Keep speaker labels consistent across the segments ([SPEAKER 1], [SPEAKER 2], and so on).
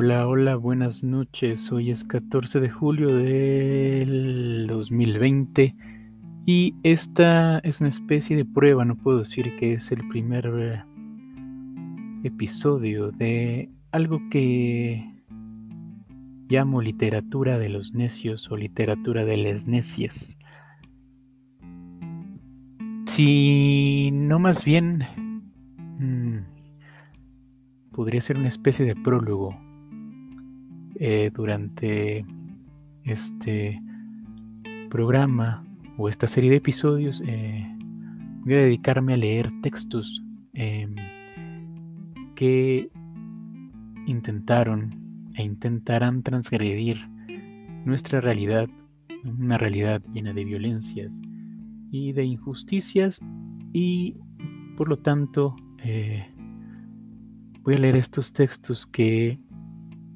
[SPEAKER 1] Hola, hola, buenas noches. Hoy es 14 de julio del 2020 y esta es una especie de prueba, no puedo decir que es el primer episodio de algo que llamo literatura de los necios o literatura de las necias. Si no más bien mm, podría ser una especie de prólogo eh, durante este programa o esta serie de episodios. Eh, voy a dedicarme a leer textos em, que intentaron e intentarán transgredir nuestra realidad, una realidad llena de violencias y de injusticias y por lo tanto eh, voy a leer estos textos que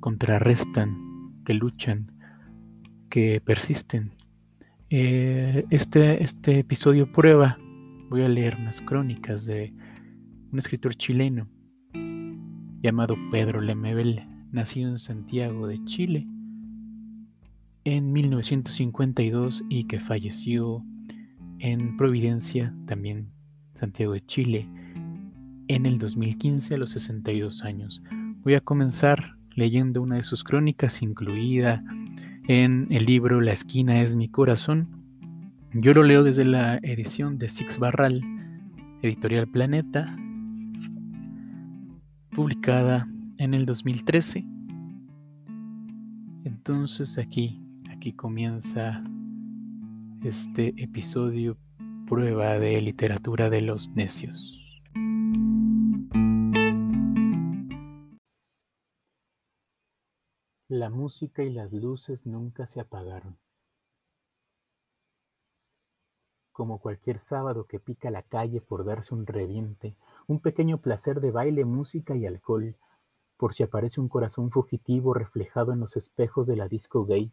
[SPEAKER 1] contrarrestan, que luchan, que persisten. Eh, este, este episodio prueba, voy a leer unas crónicas de un escritor chileno llamado Pedro Lemebel, nacido en Santiago de Chile en 1952 y que falleció en Providencia, también Santiago de Chile, en el 2015 a los 62 años. Voy a comenzar leyendo una de sus crónicas incluida en el libro La esquina es mi corazón. Yo lo leo desde la edición de Six Barral, editorial Planeta, publicada en el 2013. Entonces aquí, aquí comienza este episodio prueba de literatura de los necios. La música y las luces nunca se apagaron. Como cualquier sábado que pica la calle por darse un reviente, un pequeño placer de baile, música y alcohol, por si aparece un corazón fugitivo reflejado en los espejos de la disco gay,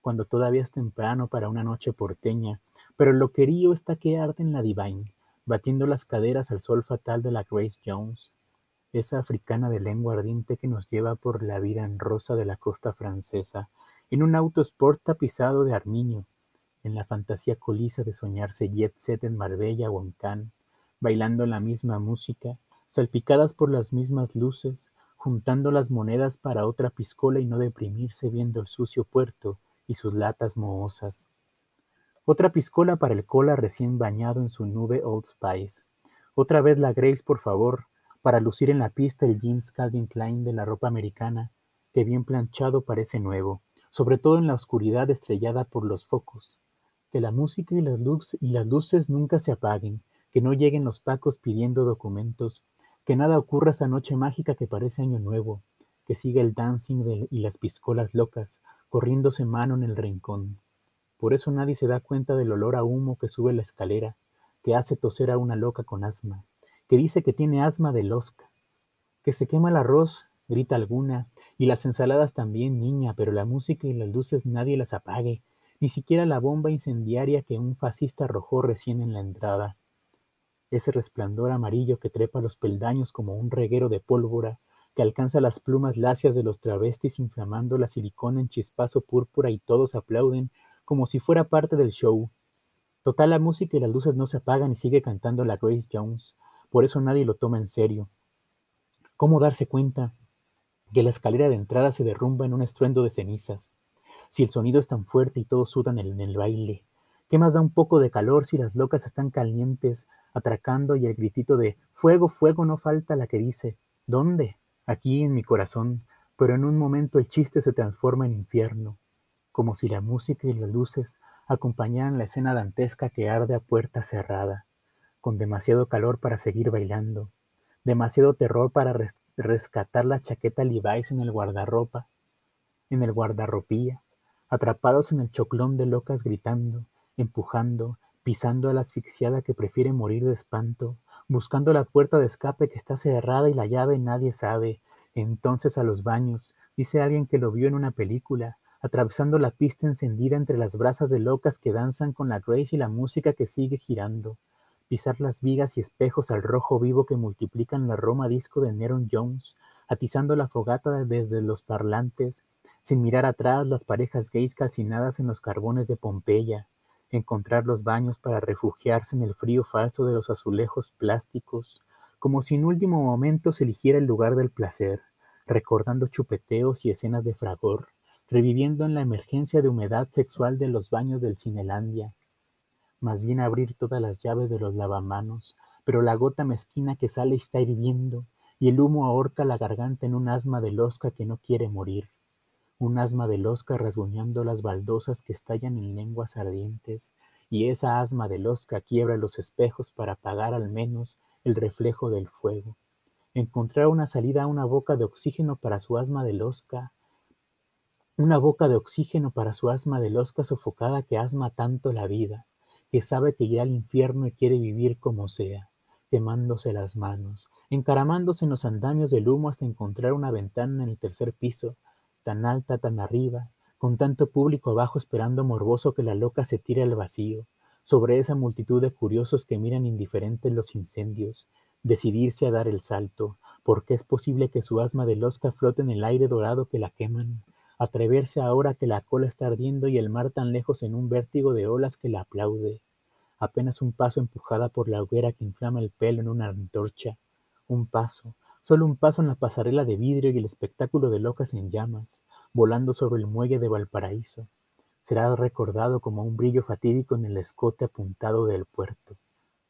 [SPEAKER 1] cuando todavía es temprano para una noche porteña, pero lo querío está que arde en la Divine, batiendo las caderas al sol fatal de la Grace Jones, esa africana de lengua ardiente que nos lleva por la vida en rosa de la costa francesa, en un auto sport tapizado de armiño, en la fantasía colisa de soñarse jet set en Marbella o en Cannes, bailando la misma música, salpicadas por las mismas luces, juntando las monedas para otra piscola y no deprimirse viendo el sucio puerto y sus latas mohosas. Otra piscola para el cola recién bañado en su nube Old Spice. Otra vez la Grace, por favor, para lucir en la pista el jeans Calvin Klein de la ropa americana, que bien planchado parece nuevo, sobre todo en la oscuridad estrellada por los focos. Que la música y las, luces nunca se apaguen, que no lleguen los pacos pidiendo documentos, que nada ocurra esta noche mágica que parece año nuevo, que siga el dancing y las piscolas locas, corriéndose mano en el rincón. Por eso nadie se da cuenta del olor a humo que sube la escalera, que hace toser a una loca con asma que dice que tiene asma de losca, que se quema el arroz, grita alguna, y las ensaladas también, niña, pero la música y las luces nadie las apague, ni siquiera la bomba incendiaria que un fascista arrojó recién en la entrada. Ese resplandor amarillo que trepa los peldaños como un reguero de pólvora, que alcanza las plumas lacias de los travestis inflamando la silicona en chispazo púrpura y todos aplauden como si fuera parte del show. Total la música y las luces no se apagan y sigue cantando la Grace Jones, por eso nadie lo toma en serio. ¿Cómo darse cuenta que la escalera de entrada se derrumba en un estruendo de cenizas? Si el sonido es tan fuerte y todos sudan en el baile. ¿Qué más da un poco de calor si las locas están calientes, atracando y el gritito de fuego, fuego no falta la que dice ¿Dónde? Aquí en mi corazón, pero en un momento el chiste se transforma en infierno, como si la música y las luces acompañaran la escena dantesca que arde a puerta cerrada con demasiado calor para seguir bailando, demasiado terror para rescatar la chaqueta Levi's en el guardarropa, en el guardarropía, atrapados en el choclón de locas gritando, empujando, pisando a la asfixiada que prefiere morir de espanto, buscando la puerta de escape que está cerrada y la llave nadie sabe. Entonces a los baños, dice alguien que lo vio en una película, atravesando la pista encendida entre las brasas de locas que danzan con la Grace y la música que sigue girando pisar las vigas y espejos al rojo vivo que multiplican la Roma disco de Neron Jones, atizando la fogata desde los parlantes, sin mirar atrás las parejas gays calcinadas en los carbones de Pompeya, encontrar los baños para refugiarse en el frío falso de los azulejos plásticos, como si en último momento se eligiera el lugar del placer, recordando chupeteos y escenas de fragor, reviviendo en la emergencia de humedad sexual de los baños del Cinelandia. Más bien abrir todas las llaves de los lavamanos, pero la gota mezquina que sale está hirviendo, y el humo ahorca la garganta en un asma de losca que no quiere morir. Un asma de losca rasguñando las baldosas que estallan en lenguas ardientes, y esa asma de losca quiebra los espejos para apagar al menos el reflejo del fuego. Encontrar una salida a una boca de oxígeno para su asma de losca, una boca de oxígeno para su asma de losca sofocada que asma tanto la vida, que sabe que irá al infierno y quiere vivir como sea, quemándose las manos, encaramándose en los andamios del humo hasta encontrar una ventana en el tercer piso, tan alta, tan arriba, con tanto público abajo esperando morboso que la loca se tire al vacío, sobre esa multitud de curiosos que miran indiferentes los incendios, decidirse a dar el salto, porque es posible que su asma de losca flote en el aire dorado que la queman, atreverse ahora que la cola está ardiendo y el mar tan lejos en un vértigo de olas que la aplaude. Apenas un paso empujada por la hoguera que inflama el pelo en una antorcha. Un paso, solo un paso en la pasarela de vidrio y el espectáculo de locas en llamas, volando sobre el muelle de Valparaíso. Será recordado como un brillo fatídico en el escote apuntado del puerto,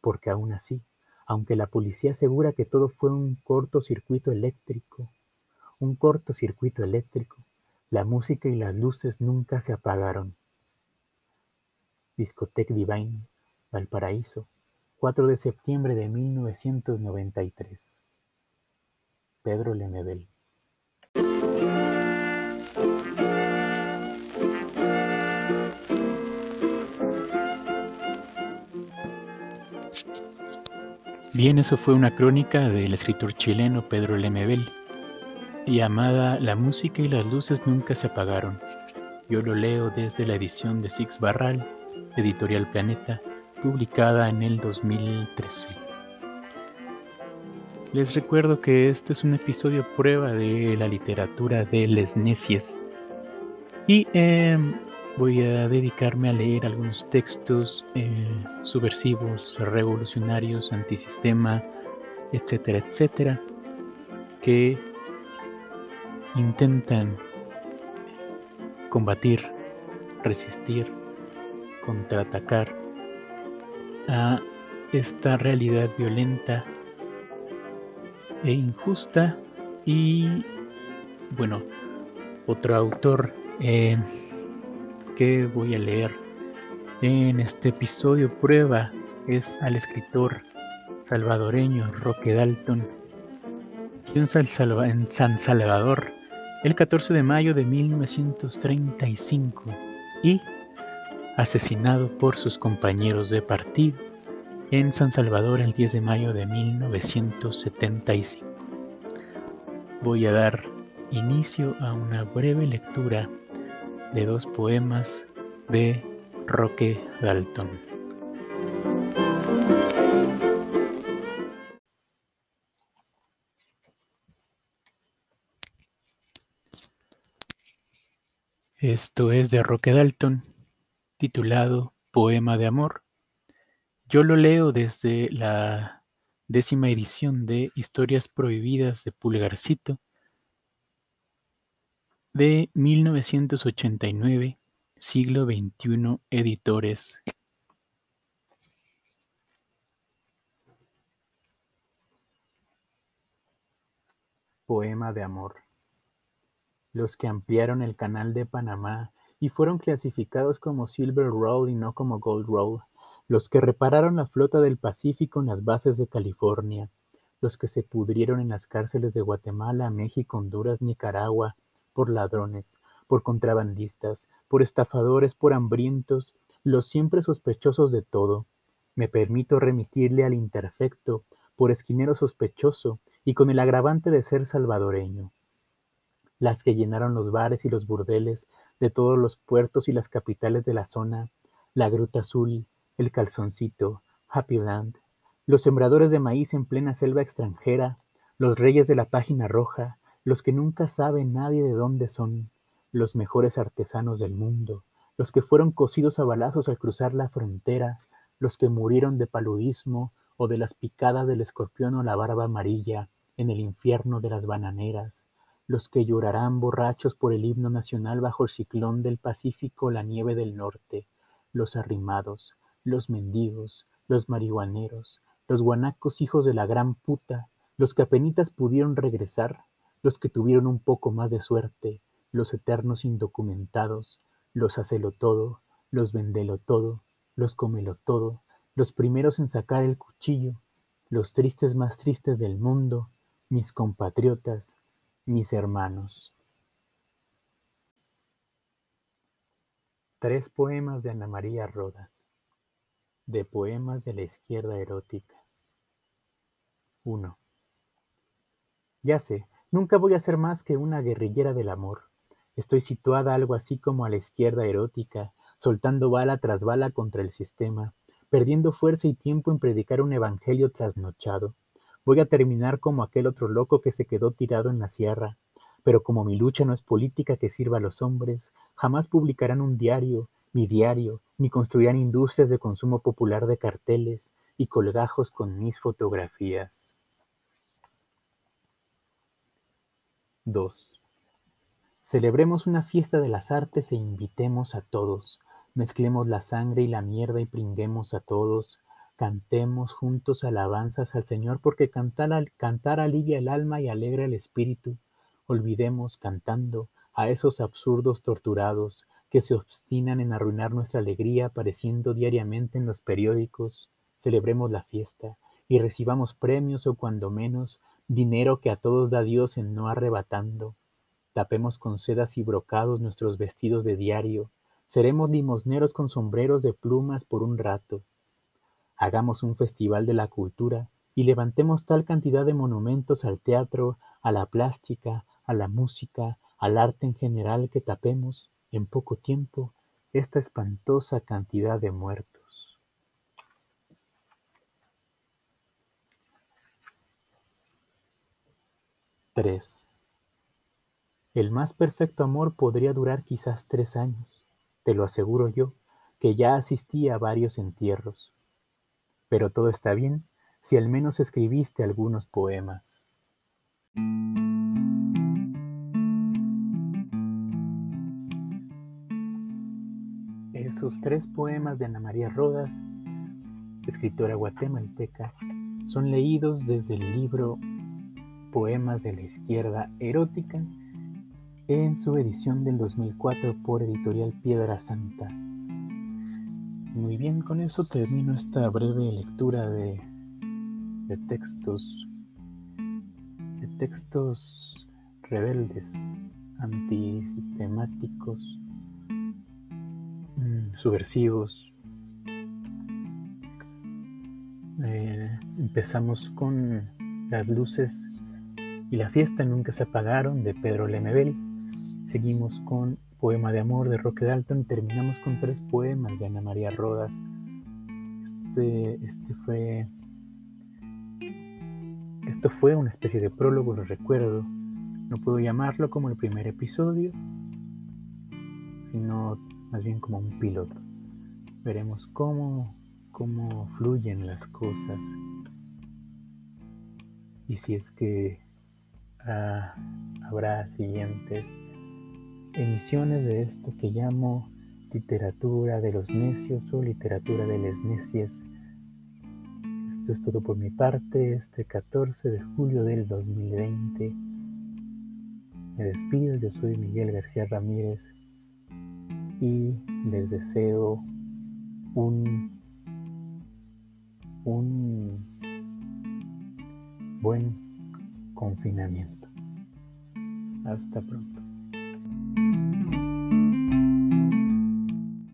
[SPEAKER 1] porque aún así, aunque la policía asegura que todo fue un cortocircuito eléctrico, un cortocircuito eléctrico, la música y las luces nunca se apagaron. Discoteque Divine, Valparaíso, 4 de septiembre de 1993. Pedro Lemebel. Bien, eso fue una crónica del escritor chileno Pedro Lemebel llamada La música y las luces nunca se apagaron. Yo lo leo desde la edición de Six Barral, Editorial Planeta, publicada en el 2013. Les recuerdo que este es un episodio prueba de la literatura de Les Necias y em, voy a dedicarme a leer algunos textos eh, subversivos, revolucionarios, antisistema, etcétera, etcétera, que intentan combatir, resistir, contraatacar a esta realidad violenta e injusta. Y bueno, otro autor eh, que voy a leer en este episodio prueba es al escritor salvadoreño Roque Dalton en San Salvador el 14 de mayo de 1935 y asesinado por sus compañeros de partido en San Salvador el 10 de mayo de 1975. Voy a dar inicio a una breve lectura de dos poemas de Roque Dalton. Esto es de Roque Dalton, titulado Poema de Amor. Yo lo leo desde la décima edición de Historias Prohibidas de Pulgarcito de 1989, siglo XXI, editores. Poema de Amor los que ampliaron el Canal de Panamá y fueron clasificados como Silver Roll y no como Gold Roll, los que repararon la flota del Pacífico en las bases de California, los que se pudrieron en las cárceles de Guatemala, México, Honduras, Nicaragua, por ladrones, por contrabandistas, por estafadores, por hambrientos, los siempre sospechosos de todo. Me permito remitirle al interfecto, por esquinero sospechoso y con el agravante de ser salvadoreño las que llenaron los bares y los burdeles de todos los puertos y las capitales de la zona, la Gruta Azul, el Calzoncito, Happy Land, los sembradores de maíz en plena selva extranjera, los reyes de la página roja, los que nunca sabe nadie de dónde son, los mejores artesanos del mundo, los que fueron cosidos a balazos al cruzar la frontera, los que murieron de paludismo o de las picadas del escorpión o la barba amarilla en el infierno de las bananeras, los que llorarán borrachos por el himno nacional bajo el ciclón del Pacífico la nieve del norte, los arrimados, los mendigos, los marihuaneros, los guanacos hijos de la gran puta, los que apenitas pudieron regresar, los que tuvieron un poco más de suerte, los eternos indocumentados, los hacelo todo, los vendelo todo, los comelo todo, los primeros en sacar el cuchillo, los tristes más tristes del mundo, mis compatriotas, mis hermanos. Tres poemas de Ana María Rodas, de Poemas de la Izquierda Erótica. 1. Ya sé, nunca voy a ser más que una guerrillera del amor. Estoy situada algo así como a la izquierda erótica, soltando bala tras bala contra el sistema, perdiendo fuerza y tiempo en predicar un evangelio trasnochado. Voy a terminar como aquel otro loco que se quedó tirado en la sierra. Pero como mi lucha no es política que sirva a los hombres, jamás publicarán un diario, mi diario, ni construirán industrias de consumo popular de carteles y colgajos con mis fotografías. 2. Celebremos una fiesta de las artes e invitemos a todos. Mezclemos la sangre y la mierda y pringuemos a todos. Cantemos juntos alabanzas al Señor porque cantar, cantar alivia el alma y alegra el espíritu. Olvidemos cantando a esos absurdos torturados que se obstinan en arruinar nuestra alegría apareciendo diariamente en los periódicos. Celebremos la fiesta y recibamos premios o cuando menos dinero que a todos da Dios en no arrebatando. Tapemos con sedas y brocados nuestros vestidos de diario. Seremos limosneros con sombreros de plumas por un rato. Hagamos un festival de la cultura y levantemos tal cantidad de monumentos al teatro, a la plástica, a la música, al arte en general que tapemos, en poco tiempo, esta espantosa cantidad de muertos. Tres. El más perfecto amor podría durar quizás tres años, te lo aseguro yo, que ya asistí a varios entierros. Pero todo está bien si al menos escribiste algunos poemas. Esos tres poemas de Ana María Rodas, escritora guatemalteca, son leídos desde el libro Poemas de la Izquierda Erótica en su edición del 2004 por Editorial Piedra Santa. Muy bien, con eso termino esta breve lectura de, textos, de textos rebeldes, antisistemáticos, mm, subversivos. Eh, empezamos con Las luces y la fiesta nunca se apagaron de Pedro Lemebel. Seguimos con Poema de Amor de Roque Dalton terminamos con tres poemas de Ana María Rodas. Este, este fue. Esto fue una especie de prólogo, lo recuerdo. No puedo llamarlo como el primer episodio, sino más bien como un piloto. Veremos cómo, cómo fluyen las cosas y si es que ah, habrá siguientes emisiones de esto que llamo literatura de los necios o literatura de las necias. Esto es todo por mi parte este 14 de julio del 2020. Me despido, yo soy Miguel García Ramírez y les deseo un, un buen confinamiento. Hasta pronto.